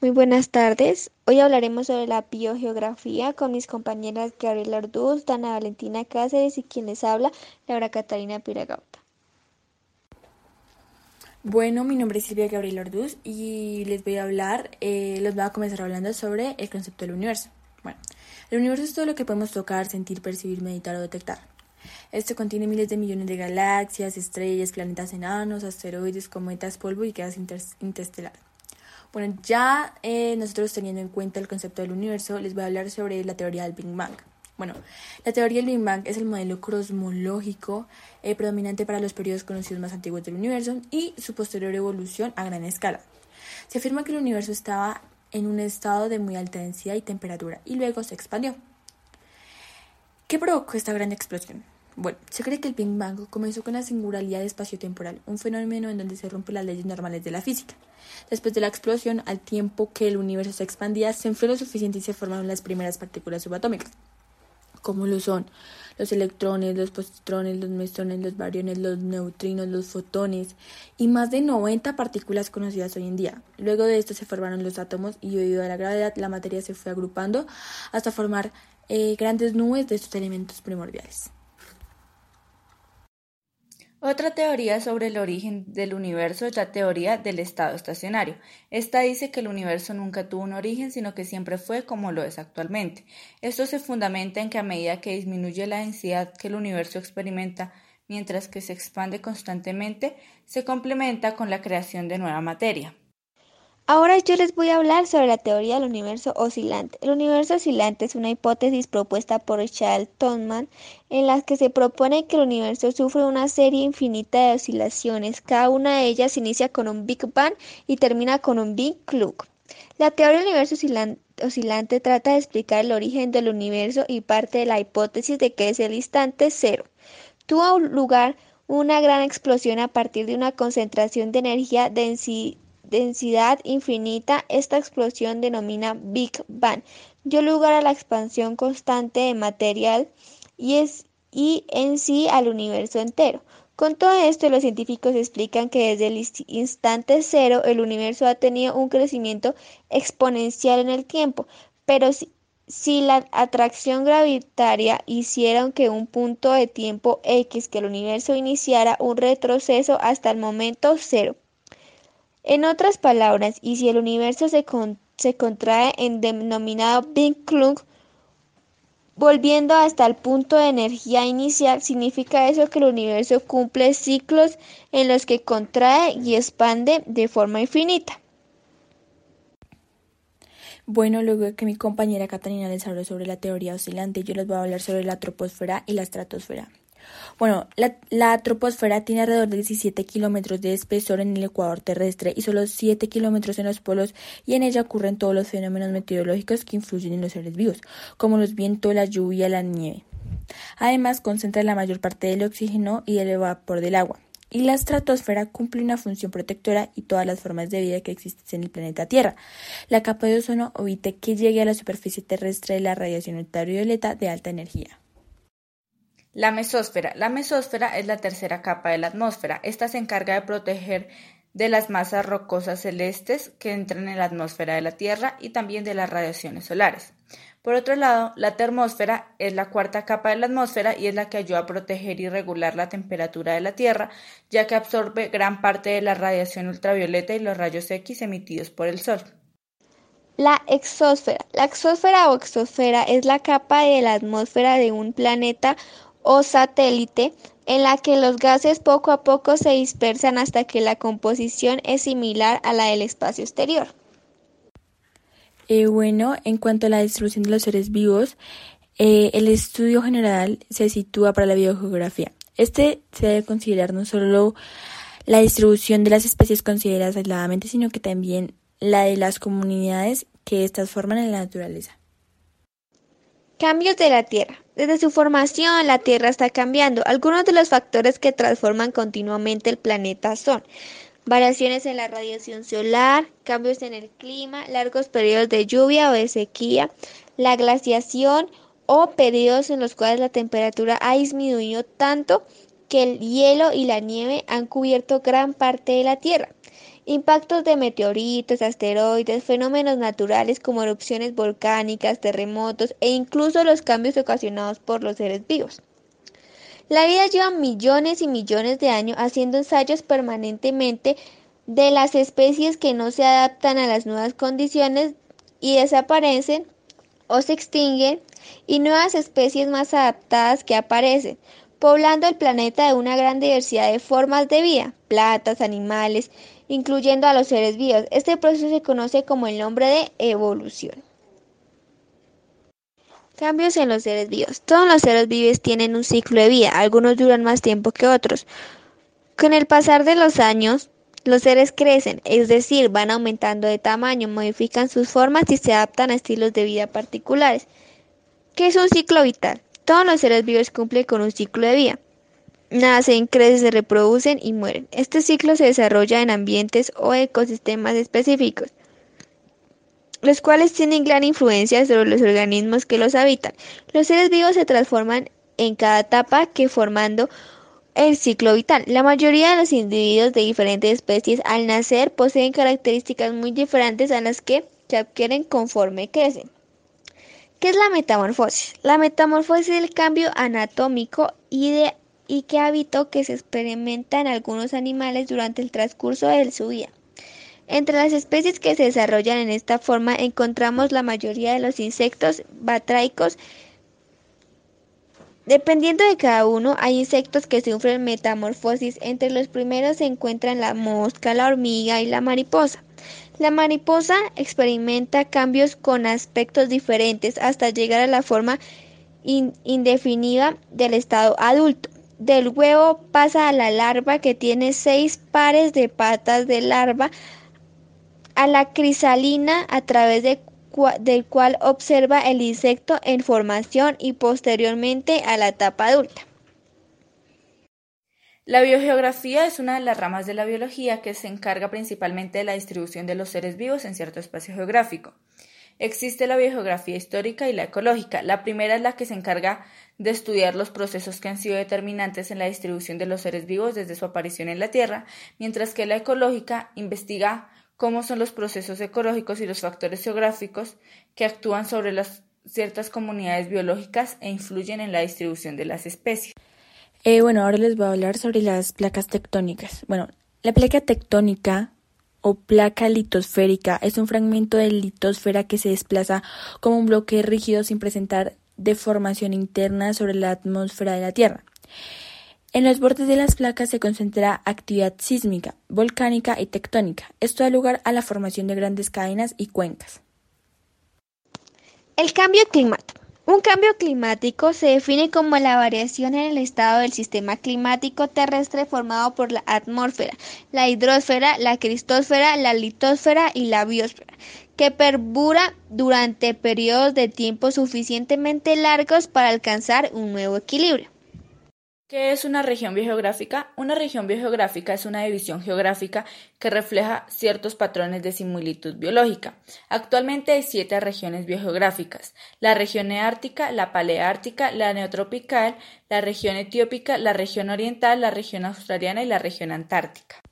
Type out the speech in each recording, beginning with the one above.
Muy buenas tardes. Hoy hablaremos sobre la biogeografía con mis compañeras Gabriela Orduz, Dana Valentina Cáceres y quien les habla, Laura Catalina Piragauta. Bueno, mi nombre es Silvia Gabriela Orduz y les voy a hablar, eh, les voy a comenzar hablando sobre el concepto del universo. Bueno, el universo es todo lo que podemos tocar, sentir, percibir, meditar o detectar. Esto contiene miles de millones de galaxias, estrellas, planetas enanos, asteroides, cometas, polvo y gas interestelar. Bueno, ya eh, nosotros teniendo en cuenta el concepto del universo, les voy a hablar sobre la teoría del Big Bang. Bueno, la teoría del Big Bang es el modelo cosmológico eh, predominante para los periodos conocidos más antiguos del universo y su posterior evolución a gran escala. Se afirma que el universo estaba en un estado de muy alta densidad y temperatura y luego se expandió. ¿Qué provocó esta gran explosión? Bueno, se cree que el Big Bang comenzó con la singularidad espacio-temporal, un fenómeno en donde se rompen las leyes normales de la física. Después de la explosión, al tiempo que el universo se expandía, se enfrió lo suficiente y se formaron las primeras partículas subatómicas como lo son los electrones, los positrones, los mesones, los bariones, los neutrinos, los fotones y más de 90 partículas conocidas hoy en día. Luego de esto se formaron los átomos y debido a la gravedad la materia se fue agrupando hasta formar eh, grandes nubes de estos elementos primordiales. Otra teoría sobre el origen del universo es la teoría del estado estacionario. Esta dice que el universo nunca tuvo un origen, sino que siempre fue como lo es actualmente. Esto se fundamenta en que a medida que disminuye la densidad que el universo experimenta, mientras que se expande constantemente, se complementa con la creación de nueva materia. Ahora yo les voy a hablar sobre la teoría del universo oscilante. El universo oscilante es una hipótesis propuesta por Charles Tolman en la que se propone que el universo sufre una serie infinita de oscilaciones. Cada una de ellas inicia con un Big Bang y termina con un Big Club. La teoría del universo oscilante trata de explicar el origen del universo y parte de la hipótesis de que es el instante cero. Tuvo lugar una gran explosión a partir de una concentración de energía densidad densidad infinita, esta explosión denomina Big Bang dio lugar a la expansión constante de material y, es, y en sí al universo entero. Con todo esto, los científicos explican que desde el instante cero el universo ha tenido un crecimiento exponencial en el tiempo, pero si, si la atracción gravitaria hiciera que un punto de tiempo X que el universo iniciara un retroceso hasta el momento cero. En otras palabras, y si el universo se, contrae en denominado Big Club, volviendo hasta el punto de energía inicial, significa eso que el universo cumple ciclos en los que contrae y expande de forma infinita. Bueno, luego que mi compañera Catalina les habló sobre la teoría oscilante, yo les voy a hablar sobre la troposfera y la estratosfera. Bueno, la, troposfera tiene alrededor de 17 kilómetros de espesor en el ecuador terrestre y solo 7 kilómetros en los polos y en ella ocurren todos los fenómenos meteorológicos que influyen en los seres vivos, como los vientos, la lluvia, la nieve. Además, concentra la mayor parte del oxígeno y del vapor del agua. Y la estratosfera cumple una función protectora y todas las formas de vida que existen en el planeta Tierra. La capa de ozono evita que llegue a la superficie terrestre la radiación ultravioleta de alta energía. La mesósfera. La mesósfera es la tercera capa de la atmósfera. Esta se encarga de proteger de las masas rocosas celestes que entran en la atmósfera de la Tierra y también de las radiaciones solares. Por otro lado, la termósfera es la cuarta capa de la atmósfera y es la que ayuda a proteger y regular la temperatura de la Tierra, ya que absorbe gran parte de la radiación ultravioleta y los rayos X emitidos por el Sol. La exósfera. La exósfera o exosfera es la capa de la atmósfera de un planeta o satélite en la que los gases poco a poco se dispersan hasta que la composición es similar a la del espacio exterior. Eh, bueno, en cuanto a la distribución de los seres vivos, eh, el estudio general se sitúa para la biogeografía. Este se debe considerar no solo la distribución de las especies consideradas aisladamente, sino que también la de las comunidades que éstas forman en la naturaleza. Cambios de la Tierra. Desde su formación, la Tierra está cambiando. Algunos de los factores que transforman continuamente el planeta son variaciones en la radiación solar, cambios en el clima, largos periodos de lluvia o de sequía, la glaciación o periodos en los cuales la temperatura ha disminuido tanto que el hielo y la nieve han cubierto gran parte de la Tierra. Impactos de meteoritos, asteroides, fenómenos naturales como erupciones volcánicas, terremotos e incluso los cambios ocasionados por los seres vivos. La vida lleva millones y millones de años haciendo ensayos permanentemente de las especies que no se adaptan a las nuevas condiciones y desaparecen o se extinguen y nuevas especies más adaptadas que aparecen, poblando el planeta de una gran diversidad de formas de vida, plantas, animales, incluyendo a los seres vivos. Este proceso se conoce como el nombre de evolución. Cambios en los seres vivos. Todos los seres vivos tienen un ciclo de vida, algunos duran más tiempo que otros. Con el pasar de los años, los seres crecen, es decir, van aumentando de tamaño, modifican sus formas y se adaptan a estilos de vida particulares. ¿Qué es un ciclo vital? Todos los seres vivos cumplen con un ciclo de vida. Nacen, crecen, se reproducen y mueren. Este ciclo se desarrolla en ambientes o ecosistemas específicos los cuales tienen gran influencia sobre los organismos que los habitan. Los seres vivos se transforman en cada etapa que formando el ciclo vital. La mayoría de los individuos de diferentes especies al nacer poseen características muy diferentes a las que se adquieren conforme crecen. ¿Qué es la metamorfosis? La metamorfosis es el cambio anatómico y, de, hábito que se experimenta en algunos animales durante el transcurso de su vida. Entre las especies que se desarrollan en esta forma encontramos la mayoría de los insectos batraicos. Dependiendo de cada uno, hay insectos que sufren metamorfosis. Entre los primeros se encuentran la mosca, la hormiga y la mariposa. La mariposa experimenta cambios con aspectos diferentes hasta llegar a la forma indefinida del estado adulto. Del huevo pasa a la larva que tiene seis pares de patas de larva a la crisalina a través de del cual observa el insecto en formación y posteriormente a la etapa adulta. La biogeografía es una de las ramas de la biología que se encarga principalmente de la distribución de los seres vivos en cierto espacio geográfico. Existe la biogeografía histórica y la ecológica. La primera es la que se encarga de estudiar los procesos que han sido determinantes en la distribución de los seres vivos desde su aparición en la Tierra, mientras que la ecológica investiga cómo son los procesos ecológicos y los factores geográficos que actúan sobre ciertas comunidades biológicas e influyen en la distribución de las especies. Eh, bueno, ahora les voy a hablar sobre las placas tectónicas. Bueno, la placa tectónica o placa litosférica es un fragmento de litosfera que se desplaza como un bloque rígido sin presentar deformación interna sobre la atmósfera de la Tierra. En los bordes de las placas se concentra actividad sísmica, volcánica y tectónica. Esto da lugar a la formación de grandes cadenas y cuencas. El cambio climático. Un cambio climático se define como la variación en el estado del sistema climático terrestre formado por la atmósfera, la hidrosfera, la cristósfera, la litosfera y la biosfera, que perdura durante periodos de tiempo suficientemente largos para alcanzar un nuevo equilibrio. ¿Qué es una región biogeográfica? Una región biogeográfica es una división geográfica que refleja ciertos patrones de similitud biológica. Actualmente hay siete regiones biogeográficas: la región neártica, la paleártica, la neotropical, la región etiópica, la región oriental, la región australiana y la región antártica.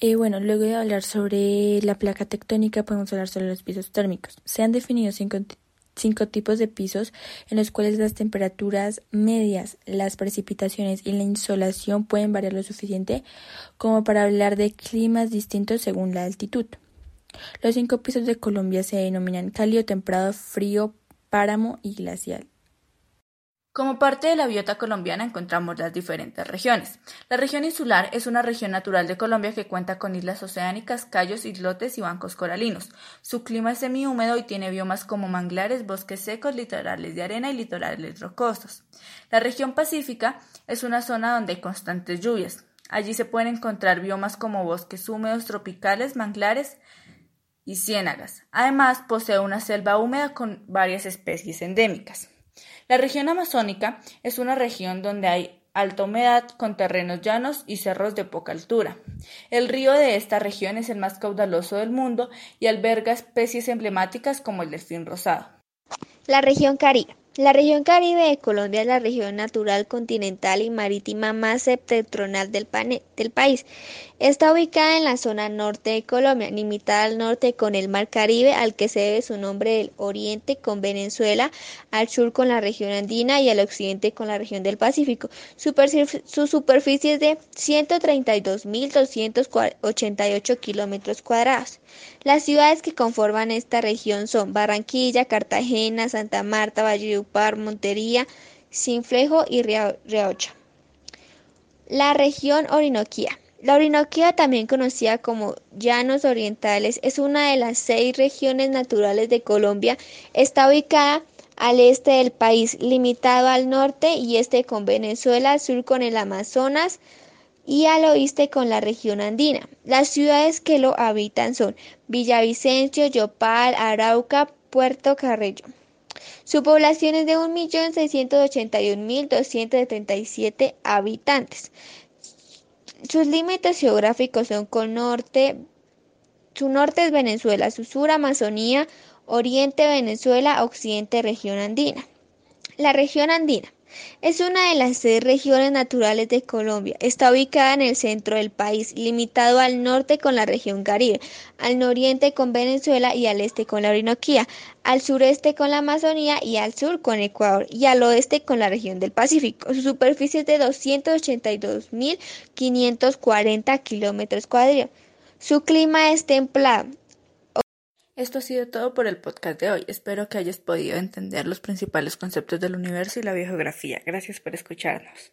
Eh, bueno, luego de hablar sobre la placa tectónica, podemos hablar sobre los pisos térmicos. Se han definido cinco cinco tipos de pisos en los cuales las temperaturas medias, las precipitaciones y la insolación pueden variar lo suficiente como para hablar de climas distintos según la altitud. Los cinco pisos de Colombia se denominan cálido, templado, frío, páramo y glacial. Como parte de la biota colombiana encontramos las diferentes regiones. La región insular es una región natural de Colombia que cuenta con islas oceánicas, cayos, islotes y bancos coralinos. Su clima es semihúmedo y tiene biomas como manglares, bosques secos, litorales de arena y litorales rocosos. La región pacífica es una zona donde hay constantes lluvias. Allí se pueden encontrar biomas como bosques húmedos tropicales, manglares y ciénagas. Además, posee una selva húmeda con varias especies endémicas. La región amazónica es una región donde hay alta humedad con terrenos llanos y cerros de poca altura. El río de esta región es el más caudaloso del mundo y alberga especies emblemáticas como el delfín rosado. La región Caribe. La región Caribe de Colombia es la región natural, continental y marítima más septentrional del, país. Está ubicada en la zona norte de Colombia, limitada al norte con el Mar Caribe, al que se debe su nombre del oriente con Venezuela, al sur con la región andina y al occidente con la región del Pacífico. Su, su superficie es de 132.288 kilómetros cuadrados. Las ciudades que conforman esta región son Barranquilla, Cartagena, Santa Marta, Montería, Sinflejo y Riocha. La región Orinoquía. La Orinoquía, también conocida como Llanos Orientales, es una de las seis regiones naturales de Colombia. Está ubicada al este del país, limitado al norte y este con Venezuela, al sur con el Amazonas, y al oeste con la región andina. Las ciudades que lo habitan son Villavicencio, Yopal, Arauca, Puerto Carrillo. Su población es de 1.681.277 habitantes. Sus límites geográficos son con norte, su norte es Venezuela, su sur Amazonía, oriente Venezuela, occidente región andina. La región andina es una de las seis regiones naturales de Colombia. Está ubicada en el centro del país, limitado al norte con la región Caribe, al noriente con Venezuela y al este con la Orinoquía, al sureste con la Amazonía y al sur con Ecuador y al oeste con la región del Pacífico. Su superficie es de 282.540 kilómetros cuadrados. Su clima es templado. Esto ha sido todo por el podcast de hoy. Espero que hayas podido entender los principales conceptos del universo y la biografía. Gracias por escucharnos.